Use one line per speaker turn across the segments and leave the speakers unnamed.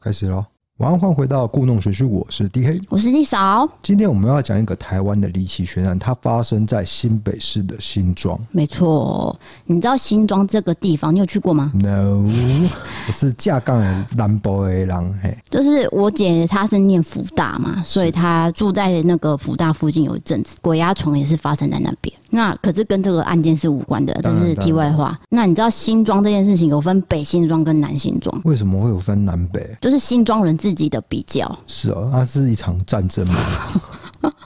开始喽。晚安，欢迎回到故弄玄虚，我是 DK，
我是 D 嫂。
今天我们要讲一个台湾的离奇悬案，它发生在新北市的新庄。
没错，你知道新庄这个地方，你有去过吗
？No，我是架杠的南部的人，嘿，
就是我姐她是念福大嘛，所以她住在那个福大附近有一阵子，鬼压床也是发生在那边。那可是跟这个案件是无关的，这是题外话。那你知道新庄这件事情有分北新庄跟南新庄？
为什么会有分南北？
就是新庄人自己的比较。
是哦，那是一场战争吗？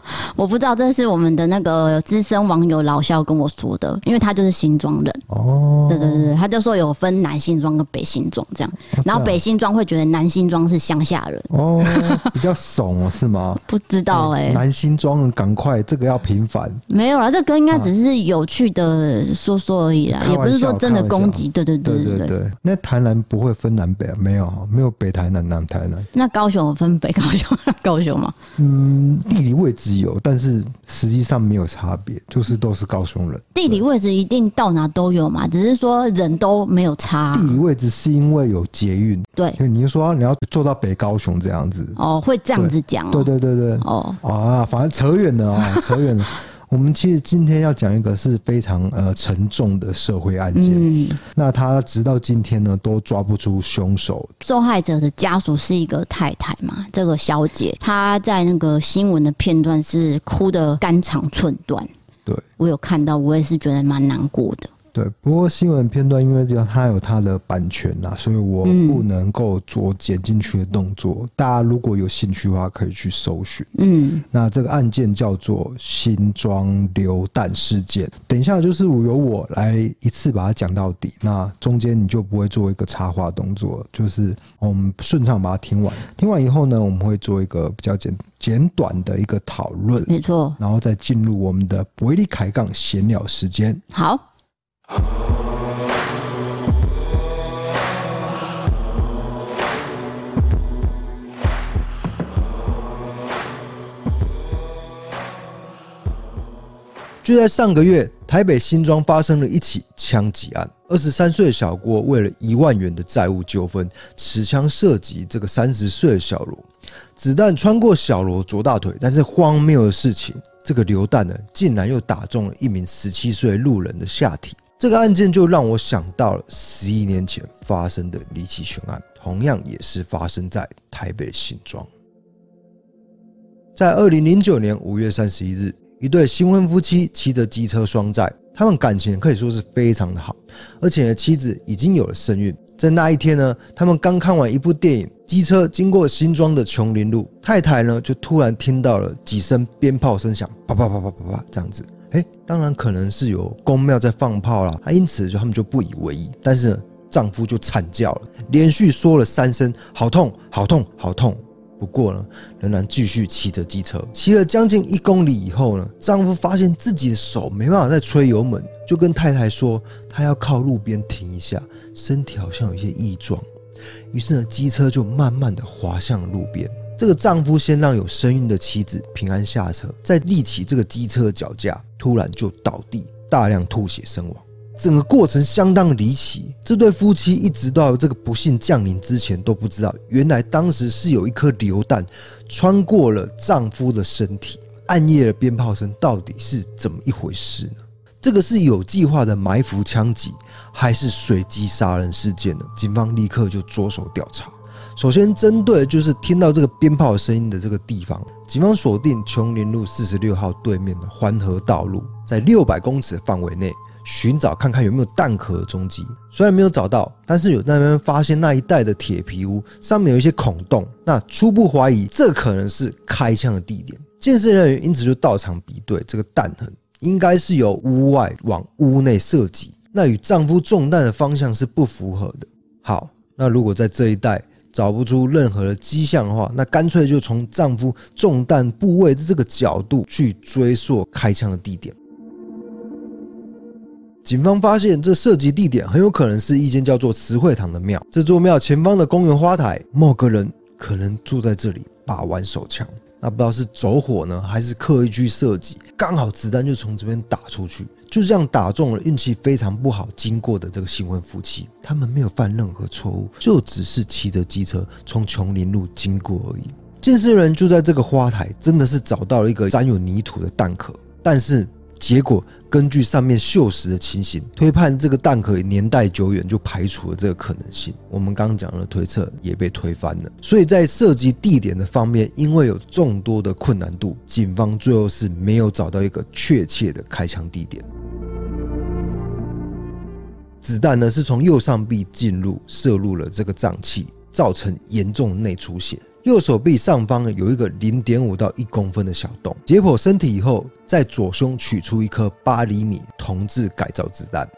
我不知道，这是我们的那个资深网友老肖跟我说的，因为他就是新庄人哦。对对对，他就说有分南新庄跟北新庄这样，然后北新庄会觉得南新庄是乡下人
哦，比较怂哦，是吗？
不知道哎、欸，
南新庄赶快这个要平反，
没有啦，这个应该只是有趣的说说而已啦，也不是说真的攻击。对对对对对对，
那台南不会分南北啊？没有，没有北台南、南台南。
那高雄有分北高雄、高雄吗？
嗯，地理位置有，但是实际上没有差别，就是都是高雄人。
地理位置一定到哪都有嘛，只是说人都没有差。
地理位置是因为有捷运，
对，
你就说你要坐到北高雄这样子
哦，会这样子讲哦。
对对对对，哦啊，反正扯远了啊，扯远了。我们其实今天要讲一个是非常呃沉重的社会案件，嗯，那他直到今天呢都抓不出凶手。
受害者的家属是一个太太嘛，这个小姐她在那个新闻的片段是哭得肝肠寸断，
对，
我有看到，我也是觉得蛮难过的。
对，不过新闻片段因为它有它的版权呐，所以我不能够做剪进去的动作。嗯。大家如果有兴趣的话，可以去搜寻。嗯，那这个案件叫做新庄流弹事件。等一下就是由我来一次把它讲到底，那中间你就不会做一个插话动作，就是我们顺畅把它听完。听完以后呢，我们会做一个比较简简短的一个讨论，
没错，
然后再进入我们的伯利凯杠闲聊时间。
好。
就在上个月，台北新庄发生了一起枪击案。二十三岁的小郭为了一万元的债务纠纷，持枪射击这个三十岁的小罗，子弹穿过小罗左大腿，但是荒谬的事情，这个流弹呢，竟然又打中了一名十七岁路人的下体。这个案件就让我想到了十一年前发生的离奇悬案，同样也是发生在台北新庄。在二零零九年五月三十一日，一对新婚夫妻骑着机车双载，他们感情可以说是非常的好，而且妻子已经有了身孕。在那一天呢，他们刚看完一部电影，机车经过新庄的琼林路，太太呢就突然听到了几声鞭炮声响，啪啪啪啪啪啪这样子。哎，当然可能是有宫庙在放炮啦，因此就他们就不以为意。但是呢，丈夫就惨叫了，连续说了三声“好痛，好痛，好痛”。不过呢，仍然继续骑着机车，骑了将近一公里以后呢，丈夫发现自己的手没办法再吹油门，就跟太太说他要靠路边停一下，身体好像有些异状。于是呢，机车就慢慢的滑向路边。这个丈夫先让有身孕的妻子平安下车，再立起这个机车脚架，突然就倒地，大量吐血身亡。整个过程相当离奇。这对夫妻一直到这个不幸降临之前都不知道，原来当时是有一颗流弹穿过了丈夫的身体。暗夜的鞭炮声到底是怎么一回事呢？这个是有计划的埋伏枪击，还是随机杀人事件呢？警方立刻就着手调查。首先，针对就是听到这个鞭炮声音的这个地方，警方锁定琼林路四十六号对面的环河道路，在六百公尺范围内寻找，看看有没有弹壳的踪迹。虽然没有找到，但是有那边发现那一带的铁皮屋上面有一些孔洞，那初步怀疑这可能是开枪的地点。鉴识人员因此就到场比对，这个弹痕应该是由屋外往屋内射击，那与丈夫中弹的方向是不符合的。好，那如果在这一带，找不出任何的迹象的话，那干脆就从丈夫中弹部位的这个角度去追溯开枪的地点。警方发现，这射击地点很有可能是一间叫做慈惠堂的庙。这座庙前方的公园花台，某个人可能住在这里把玩手枪。那不知道是走火呢，还是刻意去射击？刚好子弹就从这边打出去，就这样打中了运气非常不好经过的这个新婚夫妻。他们没有犯任何错误，就只是骑着机车从琼林路经过而已。鉴识人就在这个花台，真的是找到了一个沾有泥土的蛋壳，但是。结果根据上面锈蚀的情形推判，这个蛋壳年代久远，就排除了这个可能性。我们刚讲的推测也被推翻了。所以在涉及地点的方面，因为有众多的困难度，警方最后是没有找到一个确切的开枪地点。子弹呢是从右上臂进入，射入了这个脏器，造成严重内出血。右手臂上方有一个零点五到一公分的小洞。解剖身体以后，在左胸取出一颗八厘米铜制改造子弹。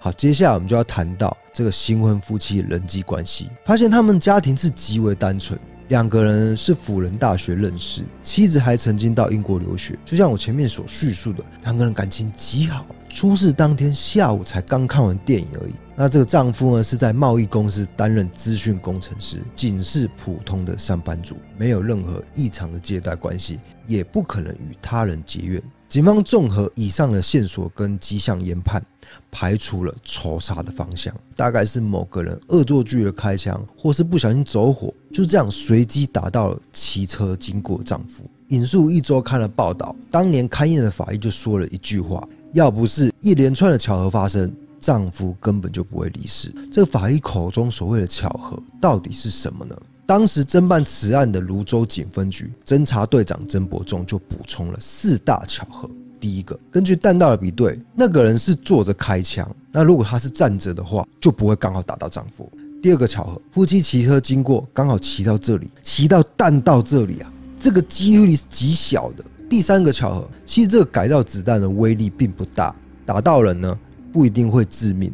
好，接下来我们就要谈到这个新婚夫妻人际关系。发现他们家庭是极为单纯，两个人是辅仁大学认识，妻子还曾经到英国留学。就像我前面所叙述的，两个人感情极好。出事当天下午才刚看完电影而已。那这个丈夫呢，是在贸易公司担任资讯工程师，仅是普通的上班族，没有任何异常的借贷关系，也不可能与他人结怨。警方综合以上的线索跟迹象研判，排除了仇杀的方向，大概是某个人恶作剧的开枪，或是不小心走火，就这样随机打到了骑车经过丈夫。引述一周刊的报道，当年勘验的法医就说了一句话：要不是一连串的巧合发生。丈夫根本就不会离世。这个法医口中所谓的巧合到底是什么呢？当时侦办此案的芦洲警分局侦查队长曾伯仲就补充了四大巧合。第一个，根据弹道的比对，那个人是坐着开枪，那如果他是站着的话，就不会刚好打到丈夫。第二个巧合，夫妻骑车经过，刚好骑到这里，骑到弹道这里啊，这个几率是极小的。第三个巧合，其实这个改造子弹的威力并不大，打到人呢，不一定会致命，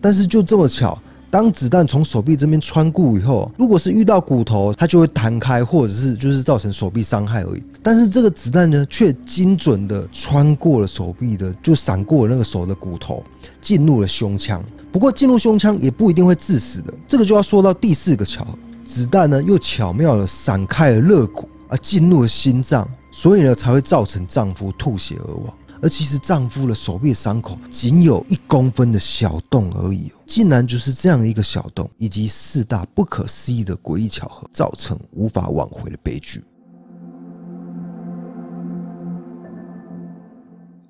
但是就这么巧，当子弹从手臂这边穿过以后，如果是遇到骨头，它就会弹开，或者是就是造成手臂伤害而已。但是这个子弹呢，却精准的穿过了手臂的，就闪过了那个手的骨头，进入了胸腔。不过进入胸腔也不一定会致死的，这个就要说到第四个巧合，子弹呢又巧妙的闪开了肋骨，而进入了心脏，所以呢才会造成丈夫吐血而亡。而其实丈夫的手臂伤口仅有一公分的小洞而已，竟然就是这样一个小洞，以及四大不可思议的诡异巧合，造成无法挽回的悲剧。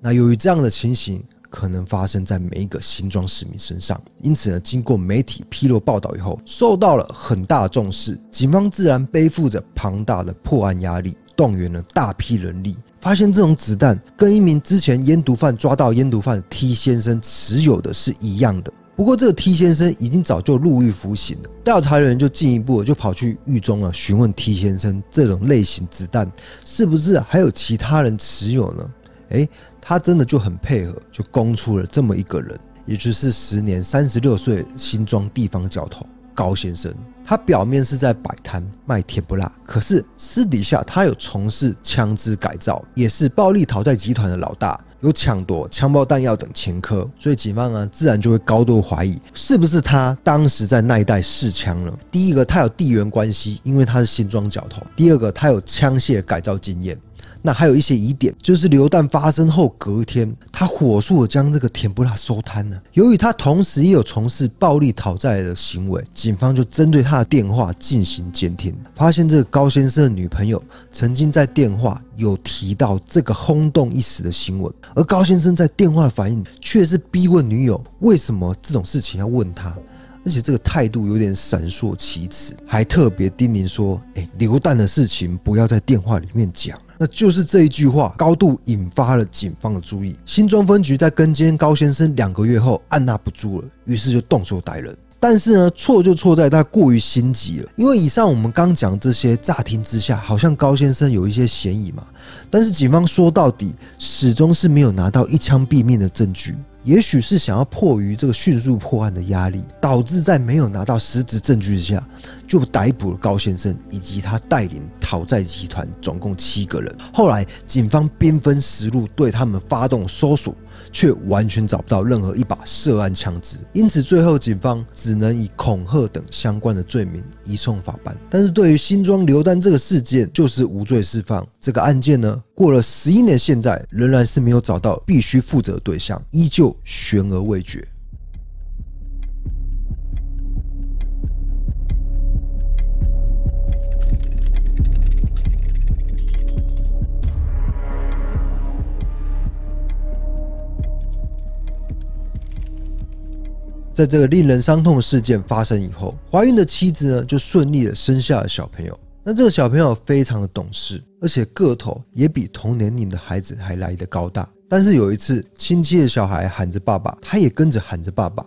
那由于这样的情形可能发生在每一个新庄市民身上，因此呢，经过媒体披露报道以后，受到了很大重视，警方自然背负着庞大的破案压力，动员了大批人力。发现这种子弹跟一名之前烟毒贩抓到烟毒贩 T 先生持有的是一样的，不过这个 T 先生已经早就入狱服刑了。调查人员就进一步就跑去狱中啊，询问 T 先生这种类型子弹是不是还有其他人持有呢？诶，他真的就很配合，就供出了这么一个人，也就是时年三十六岁新庄地方角头高先生。他表面是在摆摊卖甜不辣，可是私底下他有从事枪支改造，也是暴力讨债集团的老大，有抢夺枪爆弹药等前科，所以警方呢自然就会高度怀疑是不是他当时在那一带试枪了。第一个，他有地缘关系，因为他是新庄角头；第二个，他有枪械改造经验。那还有一些疑点，就是流弹发生后隔天，他火速的将这个甜不辣收摊了。由于他同时也有从事暴力讨债的行为，警方就针对他的电话进行监听，发现这个高先生的女朋友曾经在电话有提到这个轰动一时的新闻，而高先生在电话的反应却是逼问女友为什么这种事情要问他，而且这个态度有点闪烁其词，还特别叮咛说：“哎，流弹的事情不要在电话里面讲。”那就是这一句话，高度引发了警方的注意。新庄分局在跟监高先生两个月后，按捺不住了，于是就动手逮人。但是呢，错就错在他过于心急了。因为以上我们刚讲这些，乍听之下好像高先生有一些嫌疑嘛。但是警方说到底，始终是没有拿到一枪毙命的证据。也许是想要迫于这个迅速破案的压力，导致在没有拿到实质证据之下，就逮捕了高先生以及他带领讨债集团总共七个人。后来警方兵分十路对他们发动搜索。却完全找不到任何一把涉案枪支，因此最后警方只能以恐吓等相关的罪名移送法办。但是对于新庄流弹这个事件，就是无罪释放。这个案件呢，过了十一年，现在仍然是没有找到必须负责对象，依旧悬而未决。在这个令人伤痛的事件发生以后，怀孕的妻子呢就顺利的生下了小朋友。那这个小朋友非常的懂事，而且个头也比同年龄的孩子还来得高大。但是有一次，亲戚的小孩喊着爸爸，他也跟着喊着爸爸。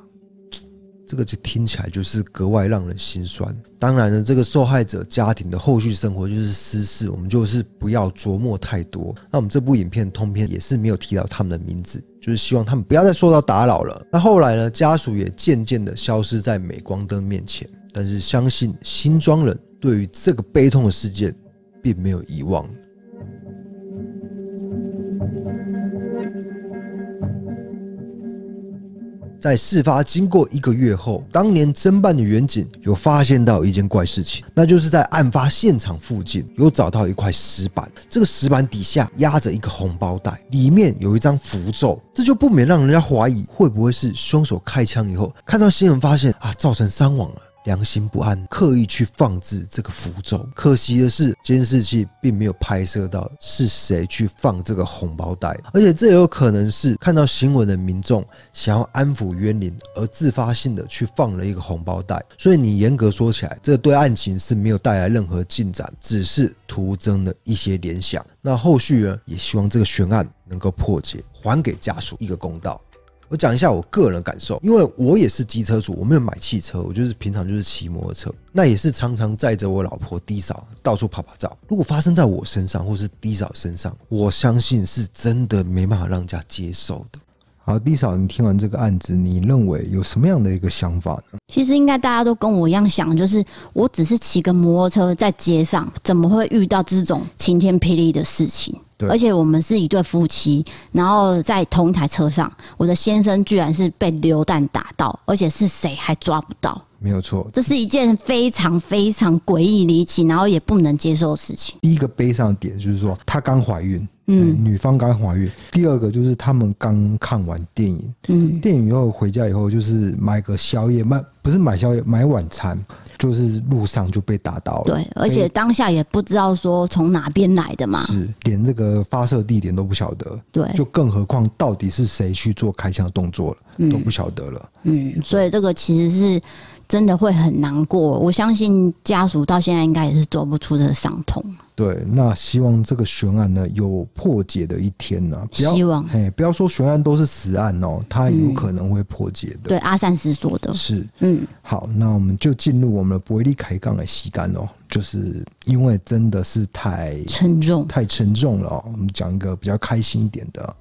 这个就听起来就是格外让人心酸。当然呢，这个受害者家庭的后续生活就是私事，我们就是不要琢磨太多。那我们这部影片通篇也是没有提到他们的名字，就是希望他们不要再受到打扰了。那后来呢，家属也渐渐的消失在镁光灯面前，但是相信新庄人对于这个悲痛的事件并没有遗忘。在事发经过一个月后，当年侦办的员警有发现到一件怪事情，那就是在案发现场附近有找到一块石板，这个石板底下压着一个红包袋，里面有一张符咒，这就不免让人家怀疑会不会是凶手开枪以后看到新闻发现啊，造成伤亡了。良心不安，刻意去放置这个符咒。可惜的是，监视器并没有拍摄到是谁去放这个红包袋，而且这也有可能是看到新闻的民众想要安抚冤灵而自发性的去放了一个红包袋。所以你严格说起来，这对案情是没有带来任何进展，只是徒增了一些联想。那后续呢，也希望这个悬案能够破解，还给家属一个公道。我讲一下我个人的感受，因为我也是机车主，我没有买汽车，我就是平常就是骑摩托车，那也是常常载着我老婆低嫂到处跑跑照。如果发生在我身上或是低嫂身上，我相信是真的没办法让人家接受的。好低嫂，你听完这个案子，你认为有什么样的一个想法呢？
其实应该大家都跟我一样想，就是我只是骑个摩托车在街上，怎么会遇到这种晴天霹雳的事情？而且我们是一对夫妻，然后在同一台车上，我的先生居然是被流弹打到，而且是谁还抓不到。
没有错，
这是一件非常非常诡异离奇，然后也不能接受的事情。
第一个悲伤点就是说，她刚怀孕，嗯，女方刚怀孕。第二个就是他们刚看完电影，嗯，电影以后回家以后就是买个宵夜，买不是买宵夜，买晚餐。就是路上就被打到了，
对，而且当下也不知道说从哪边来的嘛，
是连这个发射地点都不晓得，
对，
就更何况到底是谁去做开枪的动作了，嗯，都不晓得了，
嗯，所以这个其实是真的会很难过，我相信家属到现在应该也是走不出这个伤痛。
对，那希望这个悬案呢有破解的一天呢、啊。
希望，
嘿，不要说悬案都是死案哦，它有可能会破解的。嗯、
对，阿善斯说的
是，嗯，好，那我们就进入我们的伯利开杠的吸干哦，就是因为真的是太
沉重，
太沉重了哦。我们讲一个比较开心一点的。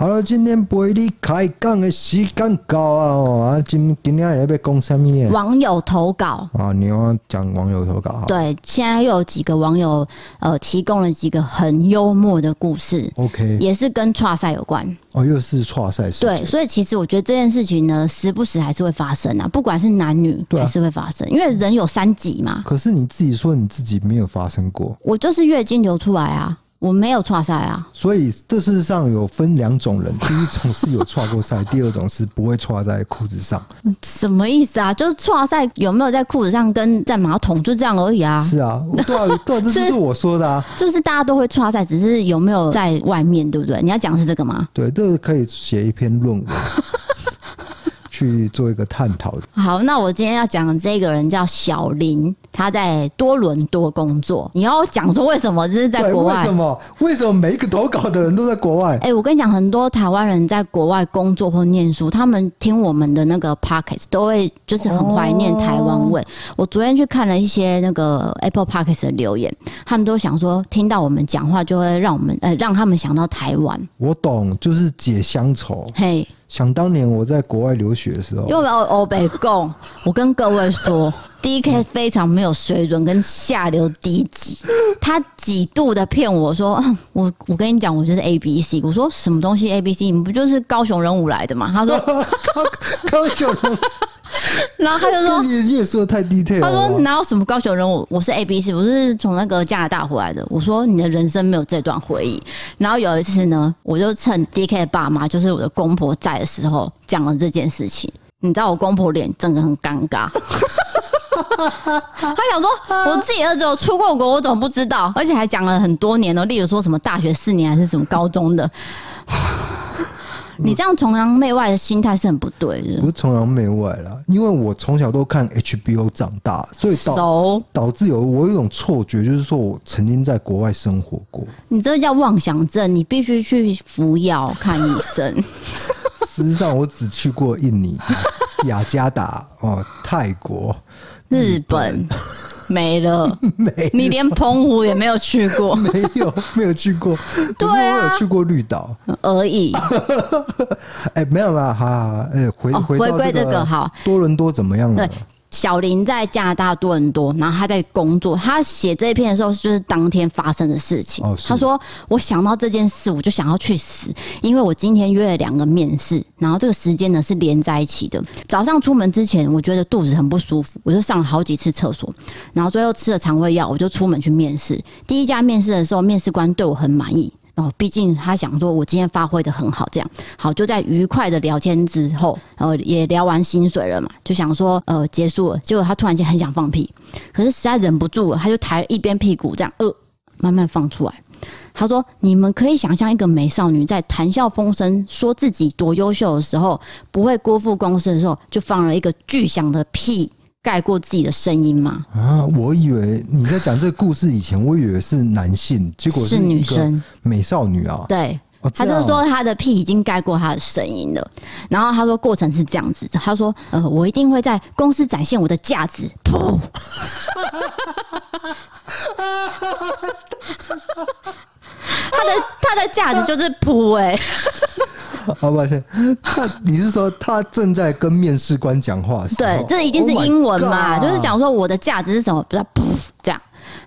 好了，今天陪你开讲的时间到啊！啊，今今天要讲什么？
网友投稿
啊，你要讲网友投稿？
对，现在又有几个网友呃提供了几个很幽默的故事
，OK，
也是跟剉赛有关
哦，又是剉赛事。
对，所以其实我觉得这件事情呢，时不时还是会发生啊，不管是男女还是会发生，因为人有三急嘛。
可是你自己说你自己没有发生过，
我就是月经流出来啊。我没有剉赛啊，
所以这世上有分两种人，第一种是有剉过赛，第二种是不会剉在裤子上。
什么意思啊？就是剉赛有没有在裤子上跟在马桶就这样而已啊？
是啊，对啊，对啊，这 是我说的啊。
就是大家都会剉赛，只是有没有在外面，对不对？你要讲是这个吗？
对，这个可以写一篇论文。去做一个探讨。
好，那我今天要讲的这个人叫小林，他在多伦多工作。你要讲说为什么？这是在国外？
为什么？为什么每一个投稿的人都在国外？
哎、欸，我跟你讲，很多台湾人在国外工作或念书，他们听我们的那个 Podcast 都会就是很怀念台湾味。哦、我昨天去看了一些那个 Apple Podcast 的留言，他们都想说听到我们讲话就会让我们呃让他们想到台湾。
我懂，就是解乡愁。嘿。想当年我在国外留学的时候，
因为欧欧北共，我跟各位说，DK 非常没有水准，跟下流低级。他几度的骗我说，我我跟你讲，我就是 A B C。我说什么东西 A B C？你们不就是高雄人武来的吗？他说高 高雄人。然后他就说：“
你也说的太 detail。”
他说：“哪有什么高雄人？我我是 A B C，我是从那个加拿大回来的。”我说：“你的人生没有这段回忆。”然后有一次呢，我就趁 D K 的爸妈，就是我的公婆在的时候，讲了这件事情。你知道我公婆脸整个很尴尬，他想说：“我自己儿子有出过国，我怎么不知道？”而且还讲了很多年哦，例如说什么大学四年还是什么高中的。你这样崇洋媚外的心态是很不对的。
不是崇洋媚外啦，因为我从小都看 HBO 长大，所以导导致有我有一种错觉，就是说我曾经在国外生活过。
你这叫妄想症，你必须去服药看医生。
事实上，我只去过印尼、雅加达、哦泰国、
日本。没了，没，你连澎湖也没有去过，
没有，没有去过。对啊，我有去过绿岛
而已。
哎，没有啦？哈，哎，回回
回归这个好，
多伦多怎么样了？
小林在加拿大多伦多，然后他在工作。他写这一篇的时候，就是当天发生的事情。哦、他说：“我想到这件事，我就想要去死，因为我今天约了两个面试，然后这个时间呢是连在一起的。早上出门之前，我觉得肚子很不舒服，我就上了好几次厕所，然后最后吃了肠胃药，我就出门去面试。第一家面试的时候，面试官对我很满意。”哦，毕竟他想说，我今天发挥得很好，这样好，就在愉快的聊天之后，呃，也聊完薪水了嘛，就想说，呃，结束了。结果他突然间很想放屁，可是实在忍不住了，他就抬一边屁股，这样呃，慢慢放出来。他说：“你们可以想象一个美少女在谈笑风生，说自己多优秀的时候，不会辜负公司的时候，就放了一个巨响的屁。”盖过自己的声音吗？
啊，我以为你在讲这个故事以前，我以为是男性，结果是女生，美少女啊。
对，他就是说他的屁已经盖过他的声音了。然后他说过程是这样子，他说呃，我一定会在公司展现我的价值。噗，他的他的价值就是噗哎。
好抱歉，他你是说他正在跟面试官讲话？
对，这一定是英文嘛？Oh、就是讲说我的价值是什么？不要噗这样。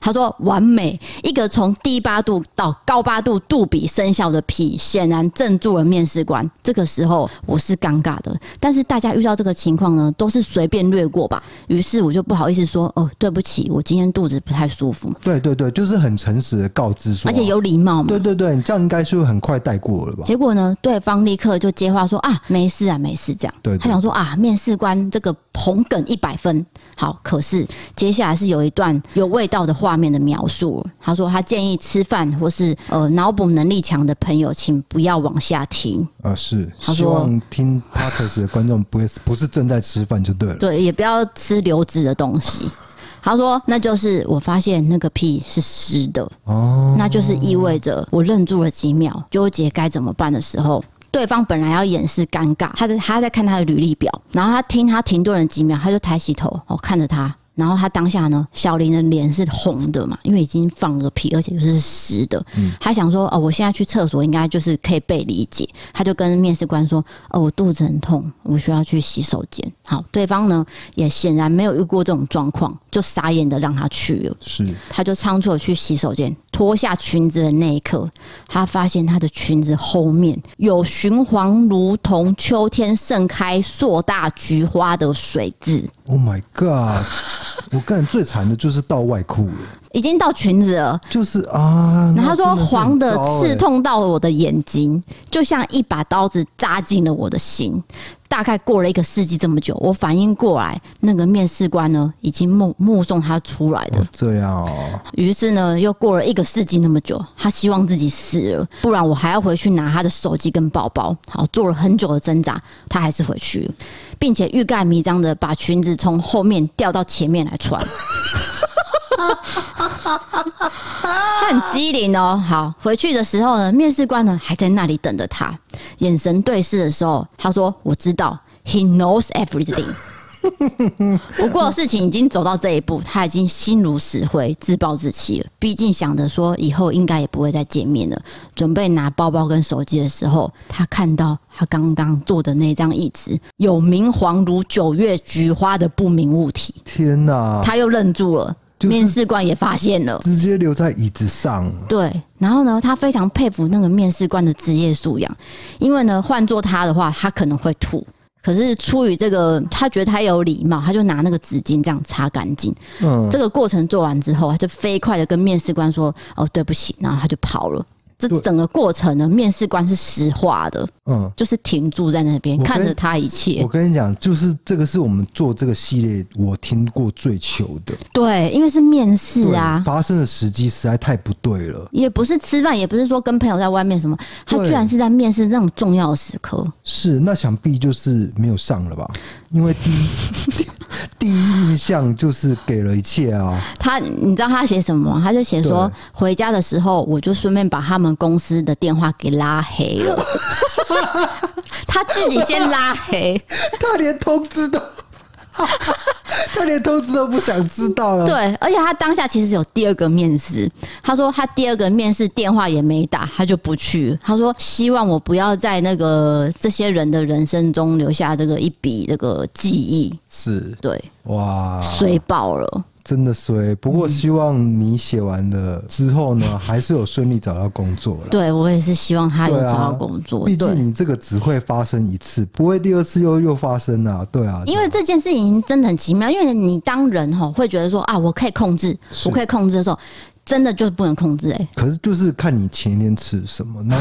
他说：“完美，一个从低八度到高八度杜比声效的屁，显然镇住了面试官。这个时候我是尴尬的，但是大家遇到这个情况呢，都是随便略过吧。于是我就不好意思说：‘哦，对不起，我今天肚子不太舒服。’
对对对，就是很诚实的告知说，
而且有礼貌嘛。
对对对，你这样应该是很快带过了吧？
结果呢，对方立刻就接话说：‘啊，没事啊，没事。’这样，对，对，他想说啊，面试官这个捧哏一百分。好，可是接下来是有一段有味道的话。”画面的描述，他说他建议吃饭或是呃脑补能力强的朋友，请不要往下听。
啊、呃，是，他说希望听 Podcast 的观众不会不是正在吃饭就对了，
对，也不要吃流质的东西。他说，那就是我发现那个屁是湿的哦，那就是意味着我愣住了几秒，纠结该怎么办的时候，对方本来要掩饰尴尬，他在他在看他的履历表，然后他听他停顿了几秒，他就抬起头哦看着他。然后他当下呢，小林的脸是红的嘛，因为已经放了屁，而且就是湿的。嗯，他想说，哦，我现在去厕所应该就是可以被理解。他就跟面试官说，哦，我肚子很痛，我需要去洗手间。好，对方呢也显然没有遇过这种状况，就傻眼的让他去了。
是，
他就仓促的去洗手间，脱下裙子的那一刻，他发现他的裙子后面有循黄如同秋天盛开硕大菊花的水渍。
Oh my god！我个人最惨的就是到外裤了，
已经到裙子了，
就是啊。
然后他说黄的刺痛到了我的眼睛，就像一把刀子扎进了我的心。大概过了一个世纪这么久，我反应过来，那个面试官呢，已经目目送他出来的。
这样哦。
于是呢，又过了一个世纪那么久，他希望自己死了，不然我还要回去拿他的手机跟包包。好，做了很久的挣扎，他还是回去了，并且欲盖弥彰的把裙子从后面调到前面来穿。他很机灵哦。好，回去的时候呢，面试官呢还在那里等着他。眼神对视的时候，他说：“我知道，He knows everything。” 不过事情已经走到这一步，他已经心如死灰，自暴自弃了。毕竟想着说以后应该也不会再见面了，准备拿包包跟手机的时候，他看到他刚刚坐的那张椅子有明黄如九月菊花的不明物体。
天哪！他
又愣住了，面试官也发现了，
直接留在椅子上。
对，然后呢，他非常佩服那个面试官的职业素养，因为呢，换做他的话，他可能会吐。可是出于这个，他觉得他有礼貌，他就拿那个纸巾这样擦干净。嗯，这个过程做完之后，他就飞快的跟面试官说：“哦，对不起。”然后他就跑了。这整个过程呢，面试官是实话的，嗯，就是停住在那边看着他一切。
我跟你讲，就是这个是我们做这个系列我听过最糗的。
对，因为是面试啊，
发生的时机实在太不对了。
也不是吃饭，也不是说跟朋友在外面什么，他居然是在面试这种重要的时刻。
是，那想必就是没有上了吧？因为第一第一印象就是给了一切啊。
他，你知道他写什么吗？他就写说，回家的时候我就顺便把他们。公司的电话给拉黑了，他自己先拉黑，
他连通知都，他连通知都不想知道了。
对，而且他当下其实有第二个面试，他说他第二个面试电话也没打，他就不去。他说希望我不要在那个这些人的人生中留下这个一笔这个记忆。
是，
对，
哇，
水爆了。
真的衰，不过希望你写完了之后呢，还是有顺利找到工作了。
对，我也是希望他有找到工作。
毕竟你这个只会发生一次，不会第二次又又发生啊。对啊，
因为这件事情真的很奇妙，因为你当人吼会觉得说啊，我可以控制，我可以控制的时候，真的就是不能控制哎。
可是就是看你前一天吃什么那。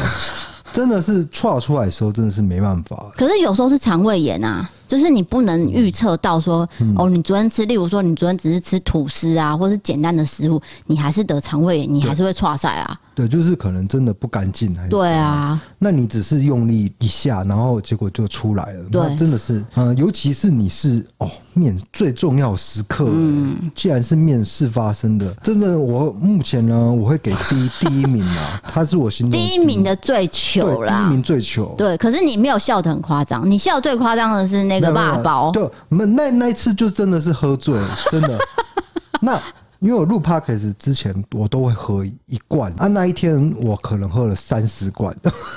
真的是剉出来的时候，真的是没办法。
可是有时候是肠胃炎啊，就是你不能预测到说，嗯、哦，你昨天吃，例如说你昨天只是吃吐司啊，或是简单的食物，你还是得肠胃炎，你还是会剉赛啊。
对，就是可能真的不干净，还是
对啊。
那你只是用力一下，然后结果就出来了。对，真的是，嗯，尤其是你是哦，面最重要时刻，嗯，既然是面试发生的，真的，我目前呢，我会给第一 第一名啊，他是我心中
第一名的最糗啦，
第一名最糗。
对，可是你没有笑得很夸张，你笑最夸张的是那个爸宝。
对，那那那一次就真的是喝醉了，真的。那。因为我录 podcast 之前，我都会喝一罐啊。那一天我可能喝了三十罐，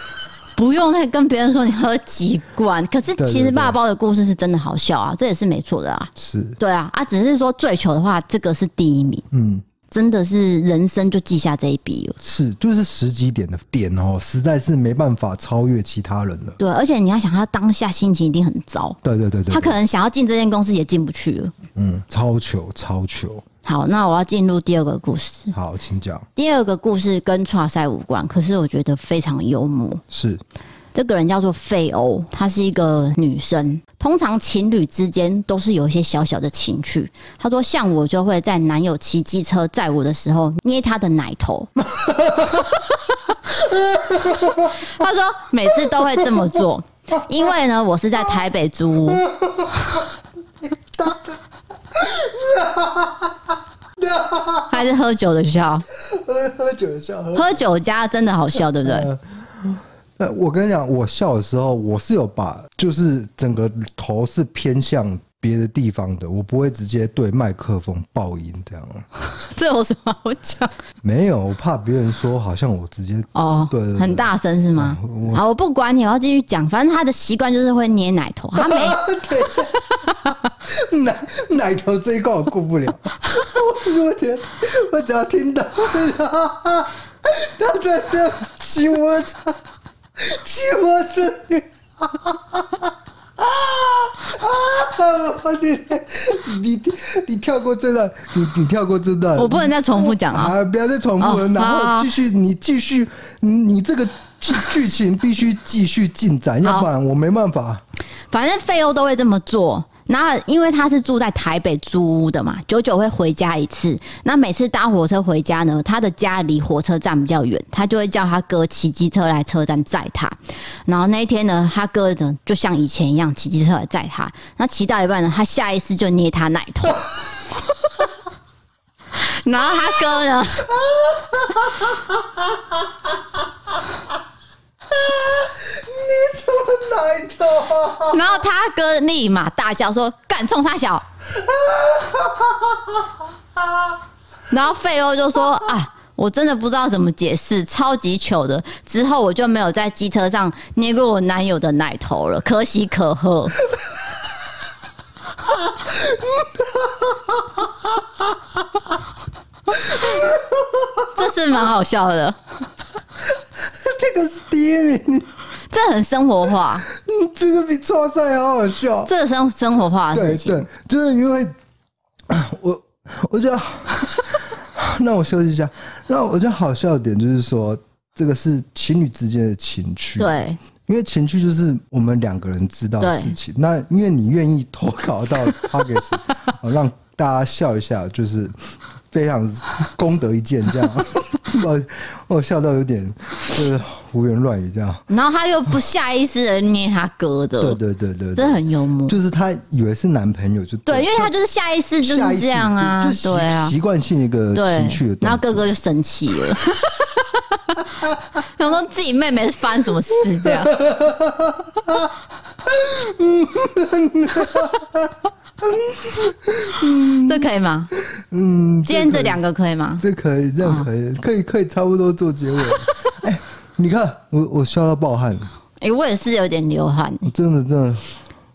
不用再跟别人说你喝几罐。可是其实爸包的故事是真的好笑啊，这也是没错的啊。
是，
对啊啊，只是说最糗的话，这个是第一名。
嗯，
真的是人生就记下这一笔了。
是，就是十几点的点哦，实在是没办法超越其他人了。
对，而且你要想他当下心情一定很糟。
对对对对，
他可能想要进这间公司也进不去了。
嗯，超糗超糗。
好，那我要进入第二个故事。
好，请讲。
第二个故事跟剉赛无关，可是我觉得非常幽默。
是，
这个人叫做费欧，她是一个女生。通常情侣之间都是有一些小小的情趣。她说，像我就会在男友骑机车载我的时候捏他的奶头。她说，每次都会这么做，因为呢，我是在台北租屋。还是喝酒的笑，
喝喝酒的笑，
喝酒家真的好笑，对不对？
那我跟你讲，我笑的时候，我是有把，就是整个头是偏向。别的地方的，我不会直接对麦克风爆音这样。
这有什么好讲？
没有，我怕别人说好像我直接
哦，对，很大声是吗？好，我不管你，我要继续讲。反正他的习惯就是会捏奶头，他没
奶奶头这一关我过不了。我天，我只要听到他在这亲我操，亲我操。啊啊！你你你跳过这段，你你跳过这段，
我不能再重复讲啊！
不要再重复了，然后继续，你继续，你这个剧剧情必须继续进展，要不然我没办法。
反正费欧都会这么做。那因为他是住在台北租屋的嘛，久久会回家一次。那每次搭火车回家呢，他的家离火车站比较远，他就会叫他哥骑机车来车站载他。然后那一天呢，他哥呢就像以前一样骑机车来载他。那骑到一半呢，他下意识就捏他奶头。然后他哥呢？
你怎么奶头？
然后他哥立马大叫说：“敢冲他小！”然后费欧就说：“啊，我真的不知道怎么解释，超级糗的。之后我就没有在机车上捏过我男友的奶头了，可喜可贺。”这是蛮好笑的。
这个是第一名，
这很生活化。
嗯，这个比剉赛好好笑。
这个生生活化的事情，
对，对，就是因为 我，我觉得，那我休息一下。那我觉得好笑的点就是说，这个是情侣之间的情趣。
对，
因为情趣就是我们两个人知道的事情。那因为你愿意投稿到 Podcast，让大家笑一下，就是。非常功德一件，这样，我我笑到有点就是胡言乱语这样。
然后他又不下意识的捏他哥的，
对对对对，
这很幽默。
就是他以为是男朋友就对，
对，因为他就是下意识就是这样啊，对啊，
习惯性一个情绪。
然后哥哥就生气了，想说自己妹妹发生什么事这样。嗯，这可以吗？嗯，今天这两个可以吗？
这可以，这样可以，可以，可以，差不多做结尾。哎，你看我，我笑到爆汗。
哎，我也是有点流汗。
真的，真的，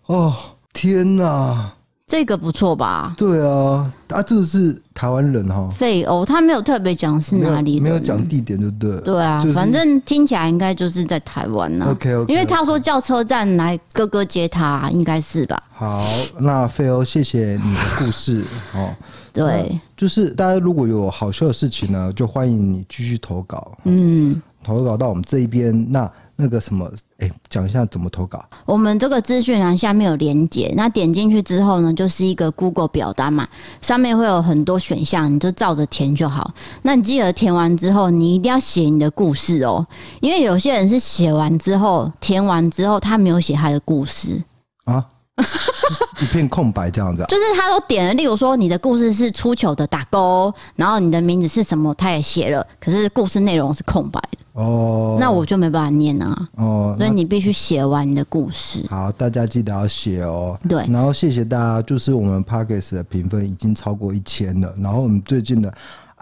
哦，天哪！
这个不错吧？
对啊，啊，这个是台湾人哈。
费欧，他没有特别讲是哪里，
没有讲地点，对不对？
对啊，反正听起来应该就是在台湾呢。
OK OK，
因为他说叫车站来哥哥接他，应该是吧？
好，那费欧，谢谢你的故事 哦。
对，
就是大家如果有好笑的事情呢，就欢迎你继续投稿。嗯，投稿到我们这一边那。那个什么，哎，讲一下怎么投稿。
我们这个资讯栏下面有连接，那点进去之后呢，就是一个 Google 表单嘛，上面会有很多选项，你就照着填就好。那你记得填完之后，你一定要写你的故事哦，因为有些人是写完之后，填完之后他没有写他的故事啊。
一片空白这样子，
就是他都点了，例如说你的故事是出糗的打勾，然后你的名字是什么，他也写了，可是故事内容是空白的哦，那我就没办法念啊哦，所以你必须写完你的故事。
好，大家记得要写哦。
对，
然后谢谢大家，就是我们 Podcast 的评分已经超过一千了，然后我们最近的。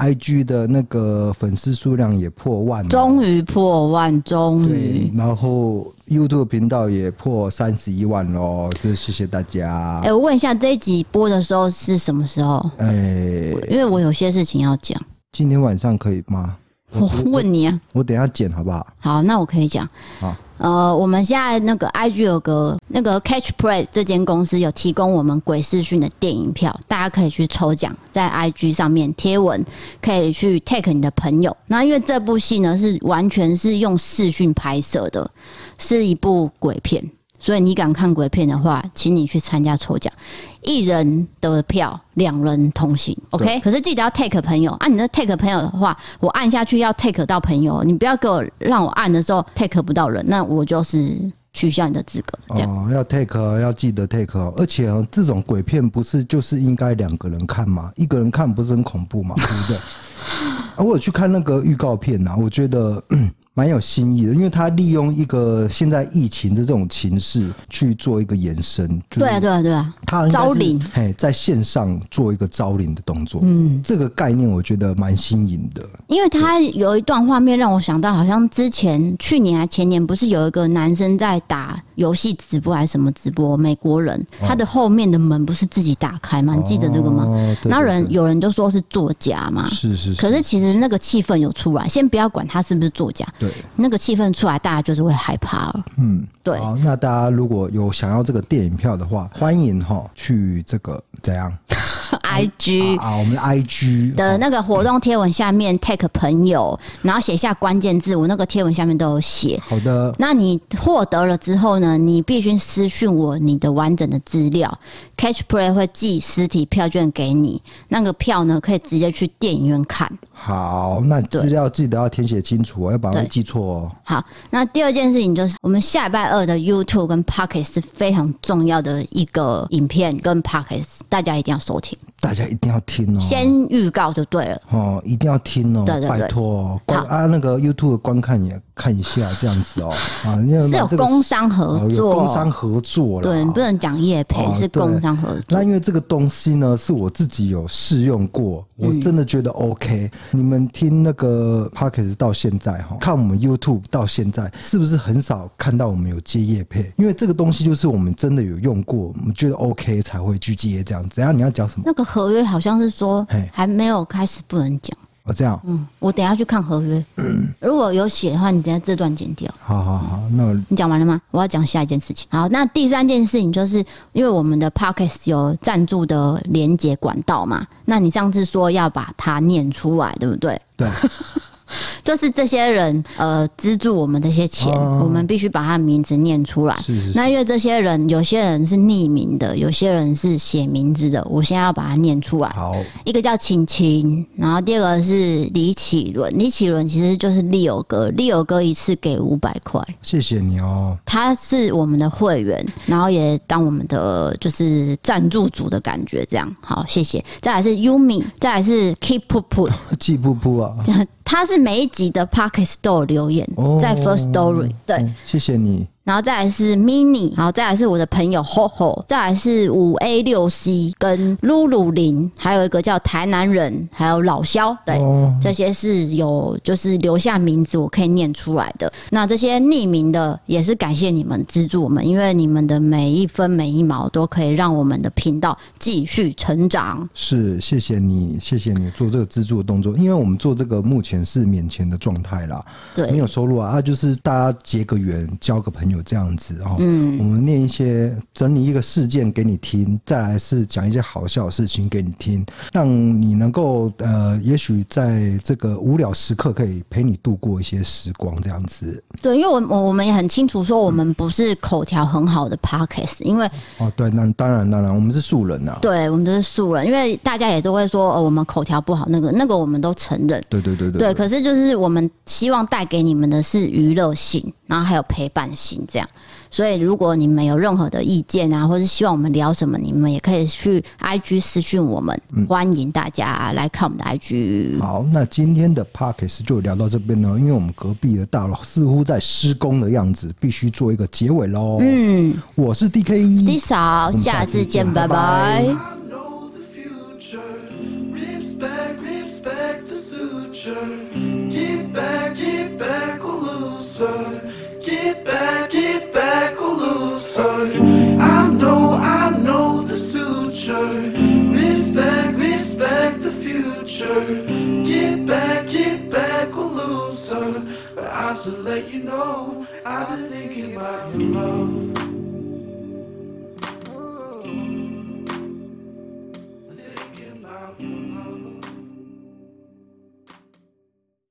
I G 的那个粉丝数量也破万，
终于破万，终于。
然后 YouTube 频道也破三十一万喽，这谢谢大家。
哎、欸，我问一下，这一集播的时候是什么时候？哎、欸，因为我有些事情要讲。
今天晚上可以吗？
我，我问你啊，
我等一下剪好不好？
好，那我可以讲。好。呃，我们现在那个 IG 有个那个 Catch Play 这间公司有提供我们鬼视讯的电影票，大家可以去抽奖，在 IG 上面贴文，可以去 take 你的朋友。那因为这部戏呢是完全是用视讯拍摄的，是一部鬼片。所以你敢看鬼片的话，请你去参加抽奖，一人得票，两人同行，OK？可是记得要 take 朋友啊！你的 take 朋友的话，我按下去要 take 到朋友，你不要给我让我按的时候 take 不到人，那我就是取消你的资格。这样
哦，要 take 要记得 take，而且这种鬼片不是就是应该两个人看吗？一个人看不是很恐怖吗？对不对？啊，我有去看那个预告片呐，我觉得。蛮有新意的，因为他利用一个现在疫情的这种情势去做一个延伸。
对啊，对啊，对啊。他招领，
嘿，在线上做一个招领的动作。嗯，这个概念我觉得蛮新颖的。
因为他有一段画面让我想到，好像之前去年还前年，不是有一个男生在打游戏直播还是什么直播？美国人，他的后面的门不是自己打开吗？你记得那个吗？那人有人就说是作假嘛。
是是。
可是其实那个气氛有出来，先不要管他是不是作假。
对，
那个气氛出来，大家就是会害怕了。嗯，对。
好，那大家如果有想要这个电影票的话，欢迎哈去这个怎样？
I G
啊，我们的 I G
的那个活动贴文下面 take 朋友，然后写下关键字，我那个贴文下面都有写。
好的。
那你获得了之后呢？你必须私讯我你的完整的资料，Catch Play 会寄实体票券给你。那个票呢，可以直接去电影院看。
好，那资料记得要填写清楚，我要把它记错哦。
好，那第二件事情就是，我们下礼拜二的 YouTube 跟 Podcast 是非常重要的一个影片跟 Podcast，大家一定要收听。
大家一定要听哦。
先预告就对了
哦，一定要听哦，
对对对
拜托哦，观啊那个 YouTube 的观看也看一下这样子哦，啊，因为
是有工商合作，
工商合作了，
对，你不能讲业配，
哦
是工商合作。
那因为这个东西呢，是我自己有试用过，我真的觉得 OK。你们听那个 Podcast 到现在哈，看我们 YouTube 到现在，是不是很少看到我们有接业配？因为这个东西就是我们真的有用过，我们觉得 OK 才会去接这样子。然后你要讲什么？
那个合约好像是说
嘿
还没有开始不能讲。
哦，这样，
嗯，我等下去看合约，如果有写的话，你等下这段剪掉。
好好好，那我
你讲完了吗？我要讲下一件事情。好，那第三件事情就是因为我们的 Podcast 有赞助的连接管道嘛，那你上次说要把它念出来，对不对？
对。
就是这些人呃资助我们这些钱，
哦
我们必须把他名字念出来。
是是是
那因为这些人有些人是匿名的，有些人是写名字的，我现在要把它念出来。
好，
一个叫晴晴，然后第二个是李启伦，李启伦其实就是利友哥，利友哥一次给五百块，
谢谢你哦。
他是我们的会员，然后也当我们的就是赞助组的感觉，这样好，谢谢。再来是 Yumi，再来是 Keep Put Put，
季噗噗啊，
他是每一集的 Pocket Store 留言，
哦
在 First Story，对。
嗯谢谢你。
然后再来是 mini，然后再来是我的朋友 ho ho，再来是五 A 六 C 跟露露林，还有一个叫台南人，还有老肖，对，
哦
这些是有就是留下名字我可以念出来的。那这些匿名的也是感谢你们资助我们，因为你们的每一分每一毛都可以让我们的频道继续成长。
是，谢谢你，谢谢你做这个资助的动作，因为我们做这个目前是免钱的状态啦，
对，
没有收入啊，啊，就是大家结个缘，交个朋友这样子哦。
嗯
我们念一些，整理一个事件给你听，再来是讲一些好笑的事情给你听，让你能够呃，也许在这个无聊时刻可以陪你度过一些时光这样子。
对，因为我我我们也很清楚说我们不是口条很好的 podcast，因为
哦，对，那当然当然，我们是素人啊。
对我们都是素人，因为大家也都会说哦，我们口条不好，那个那个我们都承认。
对对对对
对，可是就是我们希望带给你们的是娱乐性，然后还有陪伴型这样。所以如果你们有任何的意见啊，或是希望我们聊什么，你们也可以去 IG 私讯我们，欢迎大家来看我们的 IG。
好，那今天的 Podcast 就聊到这边呢，因为我们隔壁的大楼似乎在施工的样子，必须做一个结尾喽。
嗯，
我是 DK，
至少下次见，拜拜。
拜
I But let you know I've been thinking about your love.